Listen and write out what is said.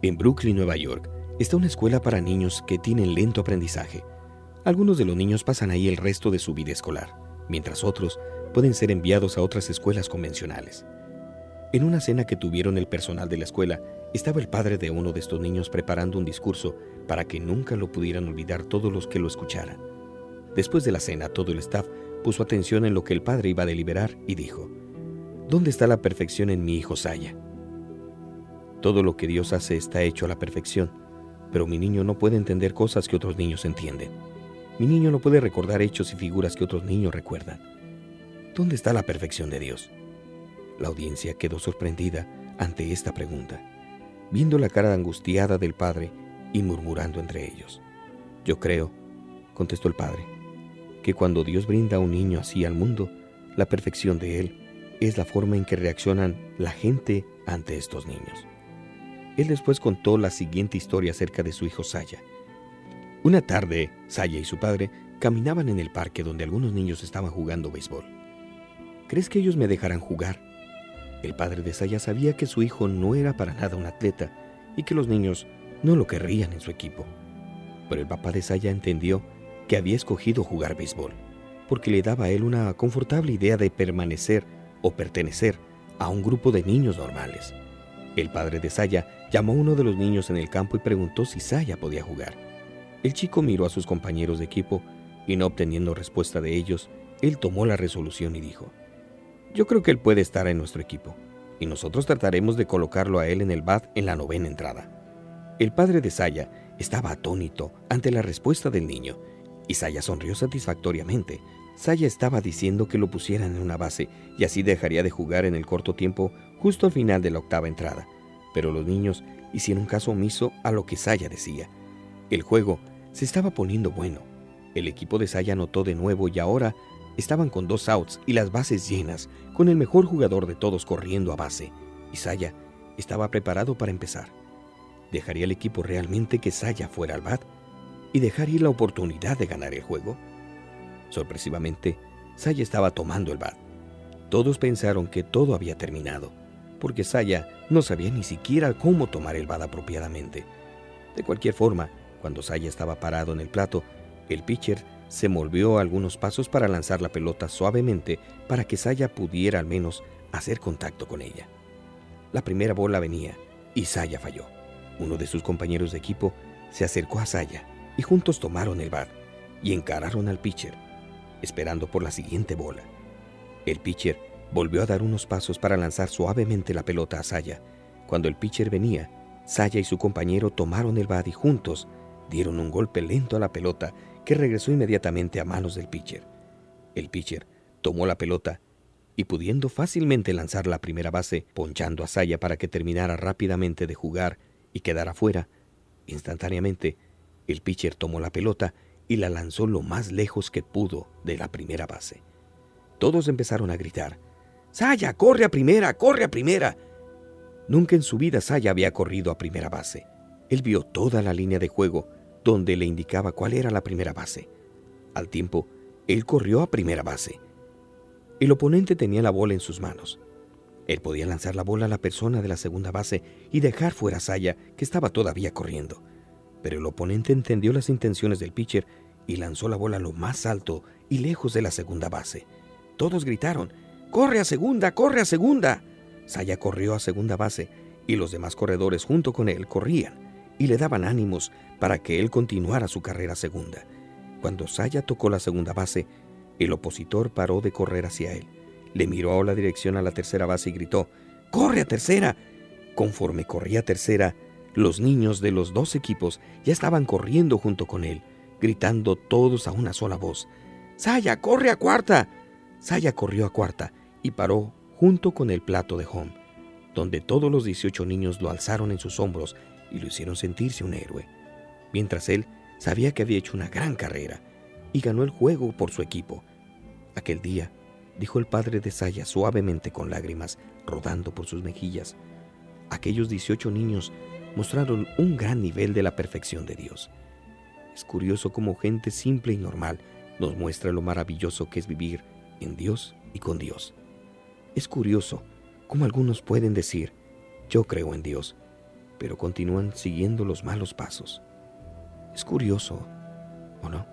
En Brooklyn, Nueva York, está una escuela para niños que tienen lento aprendizaje. Algunos de los niños pasan ahí el resto de su vida escolar, mientras otros pueden ser enviados a otras escuelas convencionales. En una cena que tuvieron el personal de la escuela, estaba el padre de uno de estos niños preparando un discurso para que nunca lo pudieran olvidar todos los que lo escucharan. Después de la cena, todo el staff puso atención en lo que el padre iba a deliberar y dijo, ¿Dónde está la perfección en mi hijo Saya? Todo lo que Dios hace está hecho a la perfección, pero mi niño no puede entender cosas que otros niños entienden. Mi niño no puede recordar hechos y figuras que otros niños recuerdan. ¿Dónde está la perfección de Dios? La audiencia quedó sorprendida ante esta pregunta, viendo la cara angustiada del padre y murmurando entre ellos. Yo creo, contestó el padre, que cuando Dios brinda a un niño así al mundo, la perfección de él es la forma en que reaccionan la gente ante estos niños. Él después contó la siguiente historia acerca de su hijo Saya. Una tarde, Saya y su padre caminaban en el parque donde algunos niños estaban jugando béisbol. ¿Crees que ellos me dejarán jugar? El padre de Saya sabía que su hijo no era para nada un atleta y que los niños no lo querrían en su equipo. Pero el papá de Saya entendió que había escogido jugar béisbol, porque le daba a él una confortable idea de permanecer o pertenecer a un grupo de niños normales. El padre de Saya llamó a uno de los niños en el campo y preguntó si Saya podía jugar. El chico miró a sus compañeros de equipo y no obteniendo respuesta de ellos, él tomó la resolución y dijo, Yo creo que él puede estar en nuestro equipo, y nosotros trataremos de colocarlo a él en el bat en la novena entrada. El padre de Saya estaba atónito ante la respuesta del niño, y Saya sonrió satisfactoriamente. Saya estaba diciendo que lo pusieran en una base y así dejaría de jugar en el corto tiempo justo al final de la octava entrada. Pero los niños hicieron caso omiso a lo que Saya decía. El juego se estaba poniendo bueno. El equipo de Saya anotó de nuevo y ahora estaban con dos outs y las bases llenas, con el mejor jugador de todos corriendo a base. Y Saya estaba preparado para empezar. ¿Dejaría el equipo realmente que Saya fuera al bat? ¿Y dejar ir la oportunidad de ganar el juego? Sorpresivamente, Saya estaba tomando el bat. Todos pensaron que todo había terminado, porque Saya no sabía ni siquiera cómo tomar el bat apropiadamente. De cualquier forma, cuando Saya estaba parado en el plato, el pitcher se movió algunos pasos para lanzar la pelota suavemente para que Saya pudiera al menos hacer contacto con ella. La primera bola venía y Saya falló. Uno de sus compañeros de equipo se acercó a Saya y juntos tomaron el bat y encararon al pitcher esperando por la siguiente bola. El pitcher volvió a dar unos pasos para lanzar suavemente la pelota a Saya. Cuando el pitcher venía, Saya y su compañero tomaron el bat y juntos dieron un golpe lento a la pelota que regresó inmediatamente a manos del pitcher. El pitcher tomó la pelota y pudiendo fácilmente lanzar la primera base, ponchando a Saya para que terminara rápidamente de jugar y quedara fuera, instantáneamente el pitcher tomó la pelota y la lanzó lo más lejos que pudo de la primera base. Todos empezaron a gritar, Saya, corre a primera, corre a primera. Nunca en su vida Saya había corrido a primera base. Él vio toda la línea de juego donde le indicaba cuál era la primera base. Al tiempo, él corrió a primera base. El oponente tenía la bola en sus manos. Él podía lanzar la bola a la persona de la segunda base y dejar fuera a Saya, que estaba todavía corriendo pero el oponente entendió las intenciones del pitcher y lanzó la bola lo más alto y lejos de la segunda base. Todos gritaron, ¡Corre a segunda! ¡Corre a segunda! Saya corrió a segunda base y los demás corredores junto con él corrían y le daban ánimos para que él continuara su carrera segunda. Cuando Saya tocó la segunda base, el opositor paró de correr hacia él. Le miró a la dirección a la tercera base y gritó, ¡Corre a tercera! Conforme corría a tercera, los niños de los dos equipos ya estaban corriendo junto con él, gritando todos a una sola voz. ¡Saya, corre a cuarta! Saya corrió a cuarta y paró junto con el plato de home, donde todos los 18 niños lo alzaron en sus hombros y lo hicieron sentirse un héroe, mientras él sabía que había hecho una gran carrera y ganó el juego por su equipo. Aquel día, dijo el padre de Saya suavemente con lágrimas rodando por sus mejillas, aquellos 18 niños mostraron un gran nivel de la perfección de Dios. Es curioso cómo gente simple y normal nos muestra lo maravilloso que es vivir en Dios y con Dios. Es curioso cómo algunos pueden decir, yo creo en Dios, pero continúan siguiendo los malos pasos. Es curioso, ¿o no?